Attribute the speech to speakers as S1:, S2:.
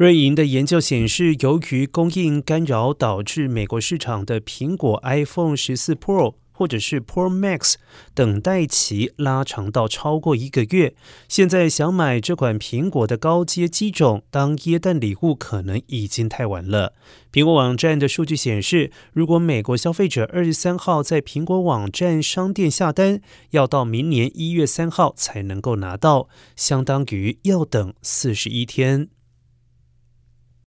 S1: 瑞银的研究显示，由于供应干扰，导致美国市场的苹果 iPhone 十四 Pro 或者是 Pro Max 等待期拉长到超过一个月。现在想买这款苹果的高阶机种当耶诞礼物，可能已经太晚了。苹果网站的数据显示，如果美国消费者二十三号在苹果网站商店下单，要到明年一月三号才能够拿到，相当于要等四十一天。